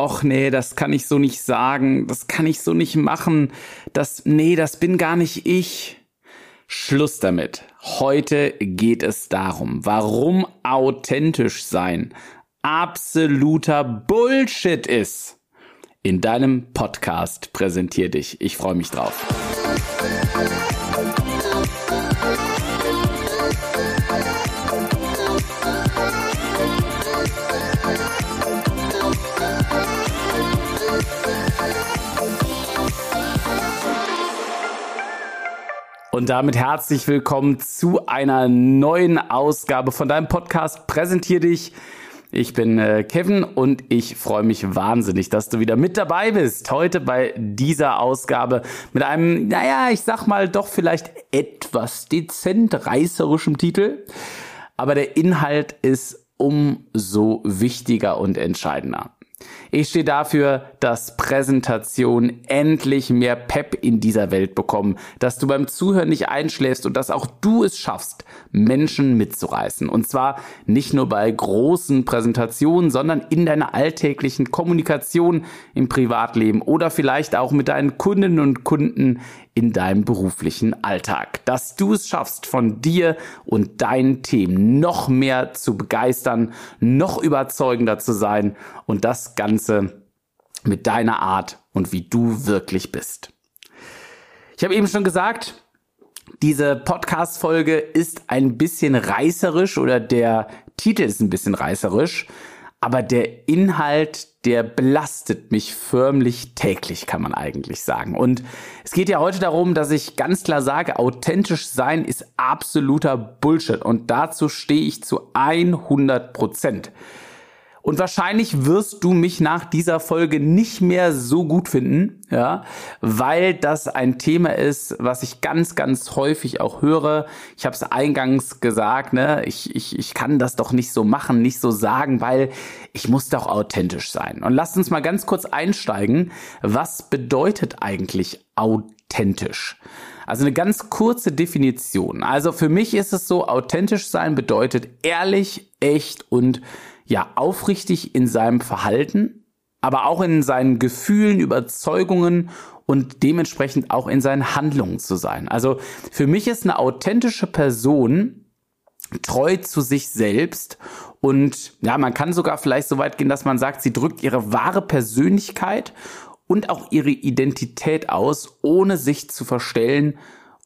Och nee, das kann ich so nicht sagen, das kann ich so nicht machen, das, nee, das bin gar nicht ich. Schluss damit. Heute geht es darum, warum authentisch sein absoluter Bullshit ist. In deinem Podcast präsentier dich. Ich freue mich drauf. Und damit herzlich willkommen zu einer neuen Ausgabe von deinem Podcast Präsentier dich. Ich bin äh, Kevin und ich freue mich wahnsinnig, dass du wieder mit dabei bist. Heute bei dieser Ausgabe mit einem, naja, ich sag mal doch vielleicht etwas dezent reißerischem Titel. Aber der Inhalt ist umso wichtiger und entscheidender. Ich stehe dafür, dass Präsentationen endlich mehr Pep in dieser Welt bekommen, dass du beim Zuhören nicht einschläfst und dass auch du es schaffst, Menschen mitzureißen. Und zwar nicht nur bei großen Präsentationen, sondern in deiner alltäglichen Kommunikation im Privatleben oder vielleicht auch mit deinen Kundinnen und Kunden in deinem beruflichen Alltag. Dass du es schaffst, von dir und deinen Themen noch mehr zu begeistern, noch überzeugender zu sein und das Ganze mit deiner Art und wie du wirklich bist. Ich habe eben schon gesagt, diese Podcast-Folge ist ein bisschen reißerisch oder der Titel ist ein bisschen reißerisch, aber der Inhalt der belastet mich förmlich täglich, kann man eigentlich sagen. Und es geht ja heute darum, dass ich ganz klar sage, authentisch sein ist absoluter Bullshit. Und dazu stehe ich zu 100 Prozent. Und wahrscheinlich wirst du mich nach dieser Folge nicht mehr so gut finden, ja, weil das ein Thema ist, was ich ganz, ganz häufig auch höre. Ich habe es eingangs gesagt, ne, ich, ich, ich kann das doch nicht so machen, nicht so sagen, weil ich muss doch authentisch sein. Und lasst uns mal ganz kurz einsteigen. Was bedeutet eigentlich authentisch? Also eine ganz kurze Definition. Also für mich ist es so, authentisch sein bedeutet ehrlich, echt und ja aufrichtig in seinem Verhalten, aber auch in seinen Gefühlen, Überzeugungen und dementsprechend auch in seinen Handlungen zu sein. Also für mich ist eine authentische Person treu zu sich selbst und ja, man kann sogar vielleicht so weit gehen, dass man sagt, sie drückt ihre wahre Persönlichkeit und auch ihre Identität aus, ohne sich zu verstellen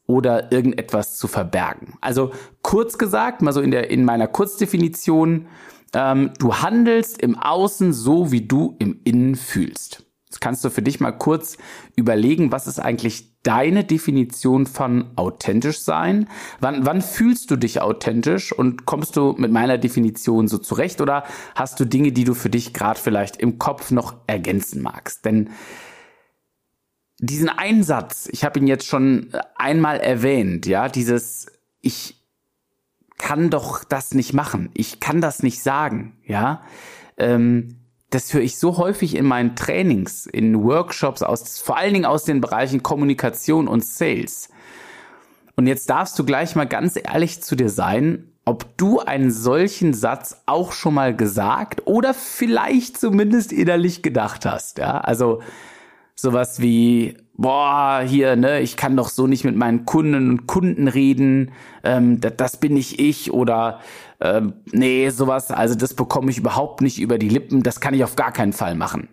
oder irgendetwas zu verbergen. Also kurz gesagt, mal so in der in meiner Kurzdefinition, ähm, du handelst im Außen so, wie du im Innen fühlst. Jetzt kannst du für dich mal kurz überlegen, was ist eigentlich deine Definition von authentisch sein? Wann, wann fühlst du dich authentisch und kommst du mit meiner Definition so zurecht oder hast du Dinge, die du für dich gerade vielleicht im Kopf noch ergänzen magst? Denn diesen Einsatz, ich habe ihn jetzt schon einmal erwähnt, ja, dieses ich kann doch das nicht machen. Ich kann das nicht sagen, ja. Ähm, das höre ich so häufig in meinen Trainings, in Workshops aus, vor allen Dingen aus den Bereichen Kommunikation und Sales. Und jetzt darfst du gleich mal ganz ehrlich zu dir sein, ob du einen solchen Satz auch schon mal gesagt oder vielleicht zumindest innerlich gedacht hast, ja. Also, sowas wie, boah, hier, ne, ich kann doch so nicht mit meinen Kunden und Kunden reden, ähm, das, das bin nicht ich oder ähm, nee, sowas, also das bekomme ich überhaupt nicht über die Lippen, das kann ich auf gar keinen Fall machen.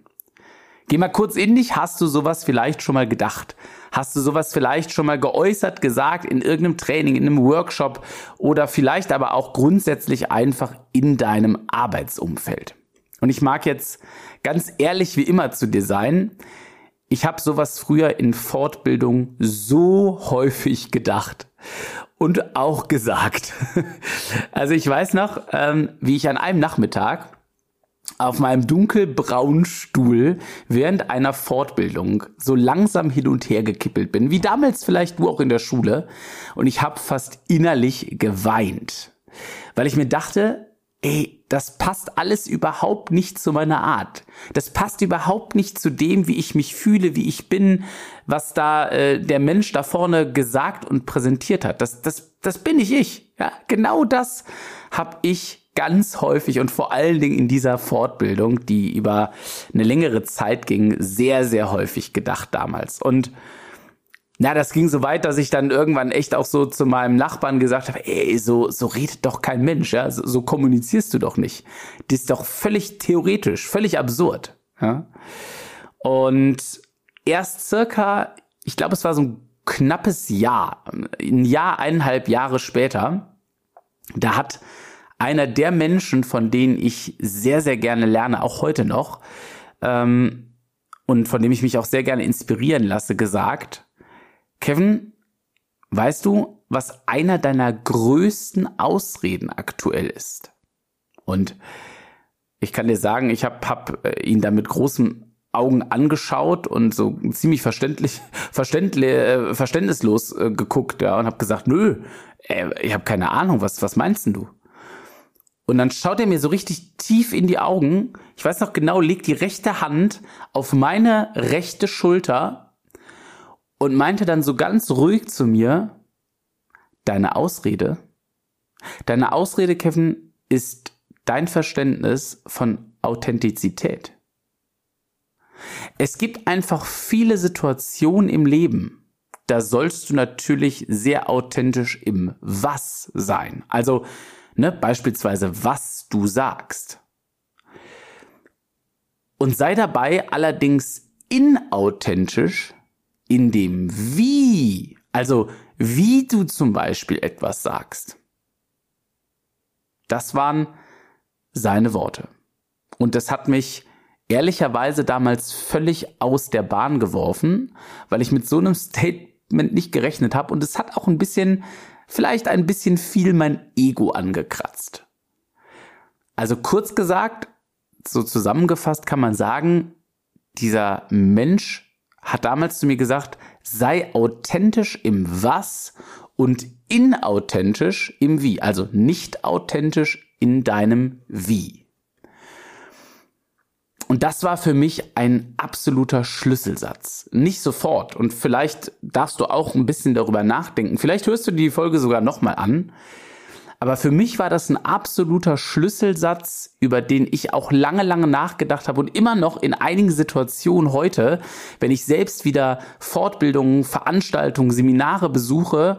Geh mal kurz in dich, hast du sowas vielleicht schon mal gedacht? Hast du sowas vielleicht schon mal geäußert, gesagt in irgendeinem Training, in einem Workshop oder vielleicht aber auch grundsätzlich einfach in deinem Arbeitsumfeld? Und ich mag jetzt ganz ehrlich wie immer zu dir sein. Ich habe sowas früher in Fortbildung so häufig gedacht und auch gesagt. Also ich weiß noch, ähm, wie ich an einem Nachmittag auf meinem dunkelbraunen Stuhl während einer Fortbildung so langsam hin und her gekippelt bin, wie damals vielleicht du auch in der Schule, und ich habe fast innerlich geweint, weil ich mir dachte, ey, das passt alles überhaupt nicht zu meiner Art. Das passt überhaupt nicht zu dem, wie ich mich fühle, wie ich bin, was da äh, der Mensch da vorne gesagt und präsentiert hat. Das, das, das bin ich ich. Ja, genau das habe ich ganz häufig und vor allen Dingen in dieser Fortbildung, die über eine längere Zeit ging, sehr, sehr häufig gedacht damals. Und na, das ging so weit, dass ich dann irgendwann echt auch so zu meinem Nachbarn gesagt habe, ey, so, so redet doch kein Mensch, ja, so, so kommunizierst du doch nicht. Das ist doch völlig theoretisch, völlig absurd, ja. Und erst circa, ich glaube, es war so ein knappes Jahr, ein Jahr, eineinhalb Jahre später, da hat einer der Menschen, von denen ich sehr, sehr gerne lerne, auch heute noch, ähm, und von dem ich mich auch sehr gerne inspirieren lasse, gesagt, Kevin, weißt du, was einer deiner größten Ausreden aktuell ist? Und ich kann dir sagen, ich habe hab äh, ihn da mit großen Augen angeschaut und so ziemlich verständlich, verständlich äh, verständnislos äh, geguckt, ja, und habe gesagt, nö, äh, ich habe keine Ahnung, was was meinst denn du? Und dann schaut er mir so richtig tief in die Augen. Ich weiß noch genau, legt die rechte Hand auf meine rechte Schulter und meinte dann so ganz ruhig zu mir, deine Ausrede, deine Ausrede, Kevin, ist dein Verständnis von Authentizität. Es gibt einfach viele Situationen im Leben, da sollst du natürlich sehr authentisch im Was sein. Also, ne, beispielsweise, was du sagst. Und sei dabei allerdings inauthentisch, in dem Wie, also wie du zum Beispiel etwas sagst. Das waren seine Worte. Und das hat mich ehrlicherweise damals völlig aus der Bahn geworfen, weil ich mit so einem Statement nicht gerechnet habe und es hat auch ein bisschen, vielleicht ein bisschen viel mein Ego angekratzt. Also kurz gesagt, so zusammengefasst kann man sagen, dieser Mensch hat damals zu mir gesagt, sei authentisch im Was und inauthentisch im Wie, also nicht authentisch in deinem Wie. Und das war für mich ein absoluter Schlüsselsatz. Nicht sofort. Und vielleicht darfst du auch ein bisschen darüber nachdenken. Vielleicht hörst du die Folge sogar nochmal an. Aber für mich war das ein absoluter Schlüsselsatz, über den ich auch lange, lange nachgedacht habe und immer noch in einigen Situationen heute, wenn ich selbst wieder Fortbildungen, Veranstaltungen, Seminare besuche,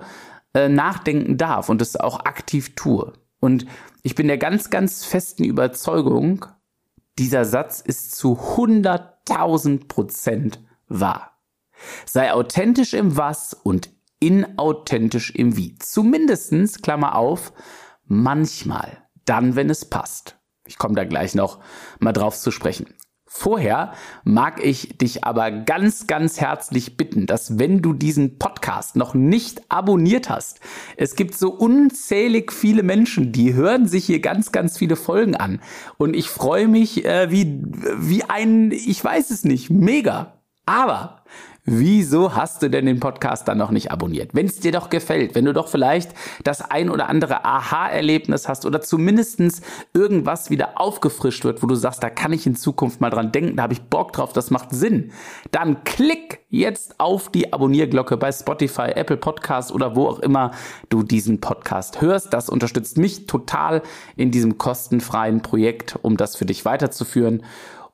äh, nachdenken darf und das auch aktiv tue. Und ich bin der ganz, ganz festen Überzeugung, dieser Satz ist zu 100.000 Prozent wahr. Sei authentisch im Was und inauthentisch im Wie. Zumindestens, Klammer auf, manchmal, dann, wenn es passt. Ich komme da gleich noch mal drauf zu sprechen. Vorher mag ich dich aber ganz, ganz herzlich bitten, dass wenn du diesen Podcast noch nicht abonniert hast, es gibt so unzählig viele Menschen, die hören sich hier ganz, ganz viele Folgen an. Und ich freue mich äh, wie, wie ein, ich weiß es nicht, mega. Aber Wieso hast du denn den Podcast dann noch nicht abonniert? Wenn es dir doch gefällt, wenn du doch vielleicht das ein oder andere Aha-Erlebnis hast oder zumindestens irgendwas wieder aufgefrischt wird, wo du sagst, da kann ich in Zukunft mal dran denken, da habe ich Bock drauf, das macht Sinn, dann klick jetzt auf die Abonnierglocke bei Spotify, Apple Podcasts oder wo auch immer du diesen Podcast hörst. Das unterstützt mich total in diesem kostenfreien Projekt, um das für dich weiterzuführen.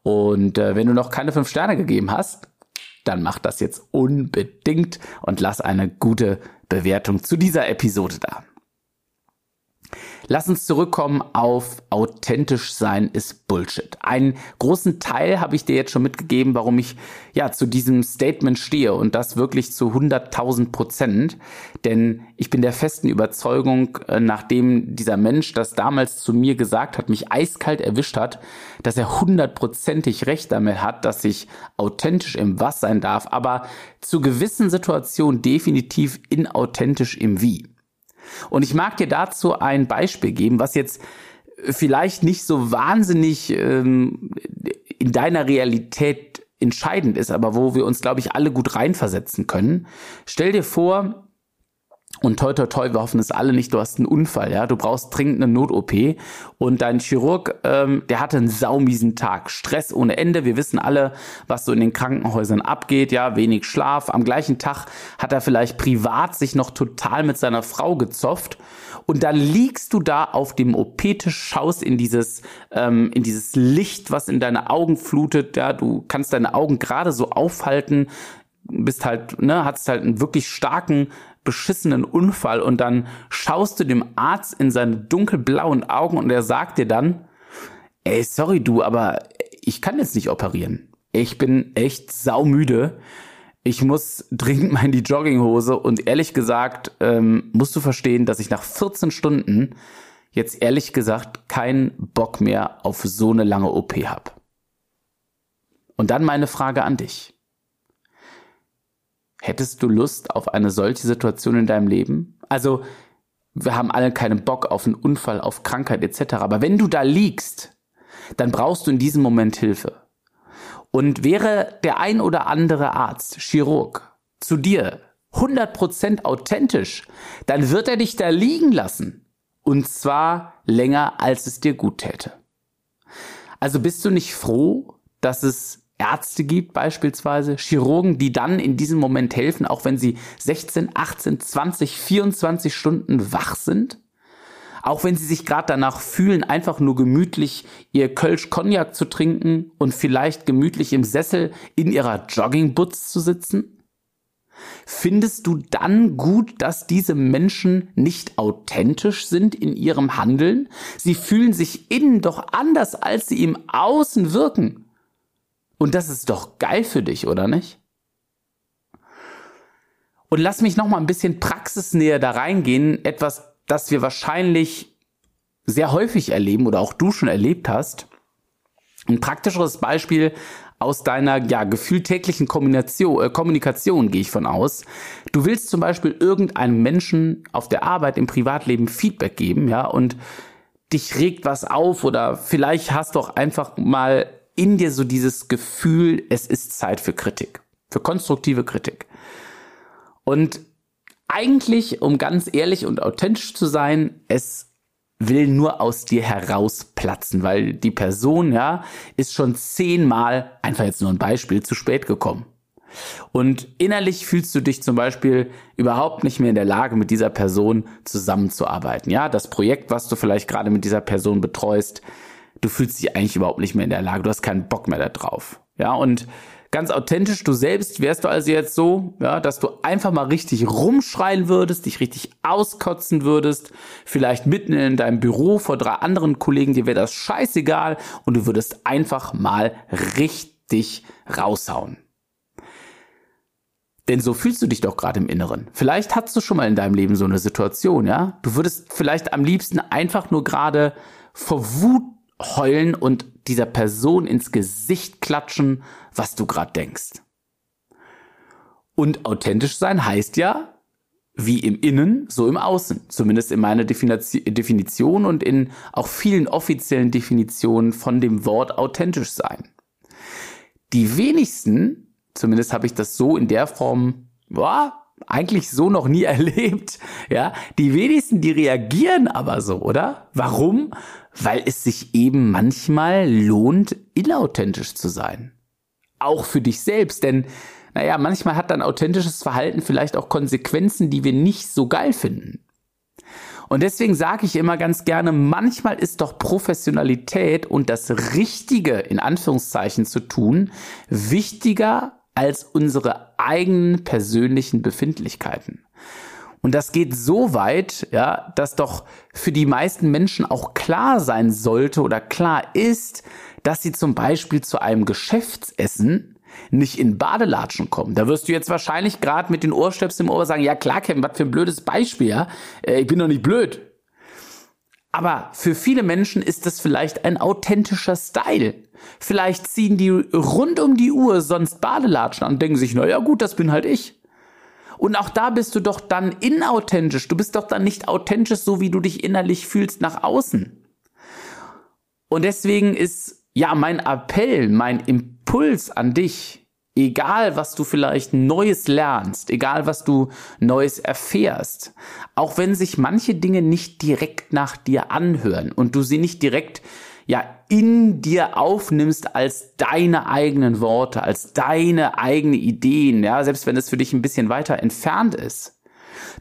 Und äh, wenn du noch keine fünf Sterne gegeben hast, dann mach das jetzt unbedingt und lass eine gute Bewertung zu dieser Episode da. Lass uns zurückkommen auf authentisch sein ist Bullshit. Einen großen Teil habe ich dir jetzt schon mitgegeben, warum ich ja zu diesem Statement stehe und das wirklich zu 100.000 Prozent. Denn ich bin der festen Überzeugung, äh, nachdem dieser Mensch das damals zu mir gesagt hat, mich eiskalt erwischt hat, dass er hundertprozentig recht damit hat, dass ich authentisch im Was sein darf, aber zu gewissen Situationen definitiv inauthentisch im Wie. Und ich mag dir dazu ein Beispiel geben, was jetzt vielleicht nicht so wahnsinnig ähm, in deiner Realität entscheidend ist, aber wo wir uns, glaube ich, alle gut reinversetzen können. Stell dir vor, und toi toi toi, wir hoffen es alle nicht, du hast einen Unfall, ja, du brauchst dringend eine Not-OP und dein Chirurg, ähm, der hatte einen saumiesen Tag, Stress ohne Ende, wir wissen alle, was so in den Krankenhäusern abgeht, ja, wenig Schlaf, am gleichen Tag hat er vielleicht privat sich noch total mit seiner Frau gezofft. Und dann liegst du da auf dem OP-Tisch, schaust in dieses, ähm, in dieses Licht, was in deine Augen flutet, ja, du kannst deine Augen gerade so aufhalten, bist halt, ne, hattest halt einen wirklich starken beschissenen Unfall und dann schaust du dem Arzt in seine dunkelblauen Augen und er sagt dir dann, ey, sorry du, aber ich kann jetzt nicht operieren. Ich bin echt saumüde. Ich muss dringend mal in die Jogginghose und ehrlich gesagt ähm, musst du verstehen, dass ich nach 14 Stunden jetzt ehrlich gesagt keinen Bock mehr auf so eine lange OP habe. Und dann meine Frage an dich. Hättest du Lust auf eine solche Situation in deinem Leben? Also, wir haben alle keinen Bock auf einen Unfall, auf Krankheit etc. Aber wenn du da liegst, dann brauchst du in diesem Moment Hilfe. Und wäre der ein oder andere Arzt, Chirurg, zu dir 100% authentisch, dann wird er dich da liegen lassen. Und zwar länger, als es dir gut täte. Also bist du nicht froh, dass es Ärzte gibt beispielsweise, Chirurgen, die dann in diesem Moment helfen, auch wenn sie 16, 18, 20, 24 Stunden wach sind. Auch wenn sie sich gerade danach fühlen, einfach nur gemütlich ihr Kölsch Cognac zu trinken und vielleicht gemütlich im Sessel in ihrer Joggingboots zu sitzen? Findest du dann gut, dass diese Menschen nicht authentisch sind in ihrem Handeln? Sie fühlen sich innen doch anders, als sie im Außen wirken. Und das ist doch geil für dich, oder nicht? Und lass mich noch mal ein bisschen praxisnäher da reingehen, etwas, das wir wahrscheinlich sehr häufig erleben oder auch du schon erlebt hast. Ein praktischeres Beispiel aus deiner ja gefühlt täglichen Kommunikation, äh, Kommunikation gehe ich von aus. Du willst zum Beispiel irgendeinem Menschen auf der Arbeit im Privatleben Feedback geben, ja, und dich regt was auf oder vielleicht hast du auch einfach mal in dir so dieses Gefühl, es ist Zeit für Kritik, für konstruktive Kritik. Und eigentlich, um ganz ehrlich und authentisch zu sein, es will nur aus dir herausplatzen, weil die Person, ja, ist schon zehnmal, einfach jetzt nur ein Beispiel, zu spät gekommen. Und innerlich fühlst du dich zum Beispiel überhaupt nicht mehr in der Lage, mit dieser Person zusammenzuarbeiten. Ja, das Projekt, was du vielleicht gerade mit dieser Person betreust, du fühlst dich eigentlich überhaupt nicht mehr in der Lage, du hast keinen Bock mehr darauf. Ja, und ganz authentisch, du selbst wärst du also jetzt so, ja, dass du einfach mal richtig rumschreien würdest, dich richtig auskotzen würdest, vielleicht mitten in deinem Büro vor drei anderen Kollegen, dir wäre das scheißegal und du würdest einfach mal richtig raushauen. Denn so fühlst du dich doch gerade im Inneren. Vielleicht hattest du schon mal in deinem Leben so eine Situation, ja? Du würdest vielleicht am liebsten einfach nur gerade vor Wut heulen und dieser Person ins Gesicht klatschen, was du gerade denkst. Und authentisch sein heißt ja, wie im Innen, so im Außen. Zumindest in meiner Definition und in auch vielen offiziellen Definitionen von dem Wort authentisch sein. Die wenigsten, zumindest habe ich das so in der Form, boah, eigentlich so noch nie erlebt. Ja, die wenigsten, die reagieren aber so, oder? Warum? Weil es sich eben manchmal lohnt, inauthentisch zu sein. Auch für dich selbst, denn naja, manchmal hat dann authentisches Verhalten vielleicht auch Konsequenzen, die wir nicht so geil finden. Und deswegen sage ich immer ganz gerne, manchmal ist doch Professionalität und das Richtige in Anführungszeichen zu tun wichtiger als unsere eigenen persönlichen Befindlichkeiten. Und das geht so weit, ja, dass doch für die meisten Menschen auch klar sein sollte oder klar ist, dass sie zum Beispiel zu einem Geschäftsessen nicht in Badelatschen kommen. Da wirst du jetzt wahrscheinlich gerade mit den Ohrstöpseln im Ohr sagen, ja klar, Kevin, was für ein blödes Beispiel, ja? Äh, ich bin doch nicht blöd. Aber für viele Menschen ist das vielleicht ein authentischer Style. Vielleicht ziehen die rund um die Uhr sonst Badelatschen an und denken sich, na ja gut, das bin halt ich. Und auch da bist du doch dann inauthentisch. Du bist doch dann nicht authentisch, so wie du dich innerlich fühlst nach außen. Und deswegen ist ja mein Appell, mein Impuls an dich Egal, was du vielleicht Neues lernst, egal, was du Neues erfährst, auch wenn sich manche Dinge nicht direkt nach dir anhören und du sie nicht direkt ja in dir aufnimmst als deine eigenen Worte, als deine eigene Ideen, ja, selbst wenn es für dich ein bisschen weiter entfernt ist.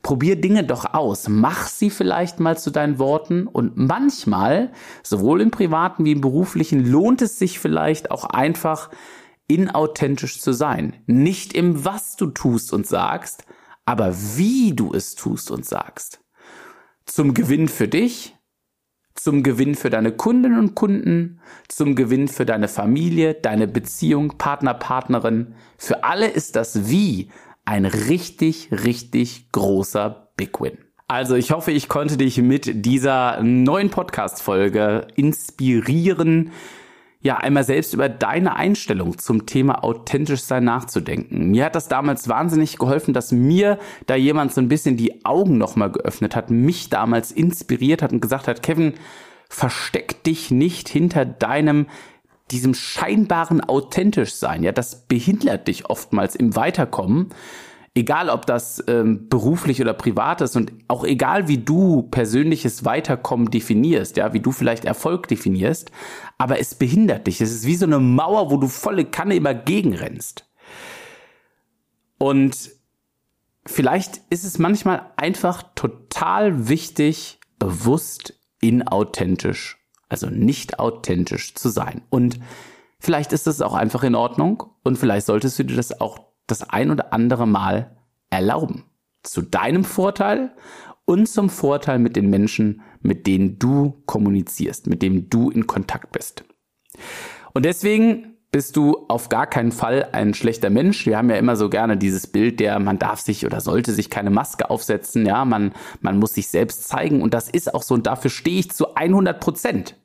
Probier Dinge doch aus, mach sie vielleicht mal zu deinen Worten und manchmal, sowohl im privaten wie im beruflichen, lohnt es sich vielleicht auch einfach inauthentisch zu sein. Nicht im was du tust und sagst, aber wie du es tust und sagst. Zum Gewinn für dich, zum Gewinn für deine Kundinnen und Kunden, zum Gewinn für deine Familie, deine Beziehung, Partner, Partnerin. Für alle ist das Wie ein richtig, richtig großer Big Win. Also ich hoffe, ich konnte dich mit dieser neuen Podcast-Folge inspirieren, ja, einmal selbst über deine Einstellung zum Thema authentisch sein nachzudenken. Mir hat das damals wahnsinnig geholfen, dass mir da jemand so ein bisschen die Augen nochmal geöffnet hat, mich damals inspiriert hat und gesagt hat, Kevin, versteck dich nicht hinter deinem diesem scheinbaren authentisch sein. Ja, das behindert dich oftmals im Weiterkommen egal ob das ähm, beruflich oder privat ist und auch egal wie du persönliches Weiterkommen definierst, ja, wie du vielleicht Erfolg definierst, aber es behindert dich. Es ist wie so eine Mauer, wo du volle Kanne immer gegenrennst. Und vielleicht ist es manchmal einfach total wichtig, bewusst inauthentisch, also nicht authentisch zu sein. Und vielleicht ist das auch einfach in Ordnung und vielleicht solltest du dir das auch das ein oder andere Mal erlauben. Zu deinem Vorteil und zum Vorteil mit den Menschen, mit denen du kommunizierst, mit denen du in Kontakt bist. Und deswegen bist du auf gar keinen Fall ein schlechter Mensch. Wir haben ja immer so gerne dieses Bild der, man darf sich oder sollte sich keine Maske aufsetzen. Ja, man, man muss sich selbst zeigen. Und das ist auch so. Und dafür stehe ich zu 100 Prozent.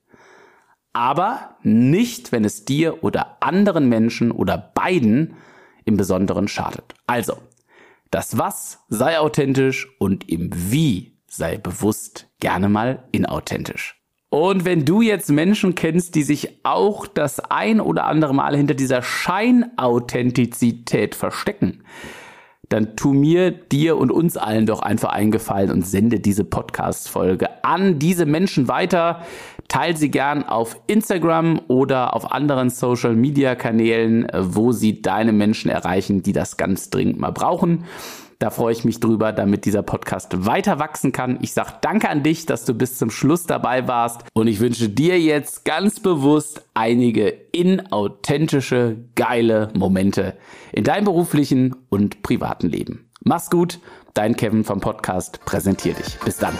Aber nicht, wenn es dir oder anderen Menschen oder beiden im Besonderen schadet. Also, das Was sei authentisch und im Wie sei bewusst gerne mal inauthentisch. Und wenn du jetzt Menschen kennst, die sich auch das ein oder andere Mal hinter dieser Scheinauthentizität verstecken, dann tu mir, dir und uns allen doch einfach eingefallen und sende diese Podcast-Folge an diese Menschen weiter, Teil sie gern auf Instagram oder auf anderen Social Media Kanälen, wo sie deine Menschen erreichen, die das ganz dringend mal brauchen. Da freue ich mich drüber, damit dieser Podcast weiter wachsen kann. Ich sage danke an dich, dass du bis zum Schluss dabei warst und ich wünsche dir jetzt ganz bewusst einige inauthentische, geile Momente in deinem beruflichen und privaten Leben. Mach's gut, dein Kevin vom Podcast präsentiert dich. Bis dann.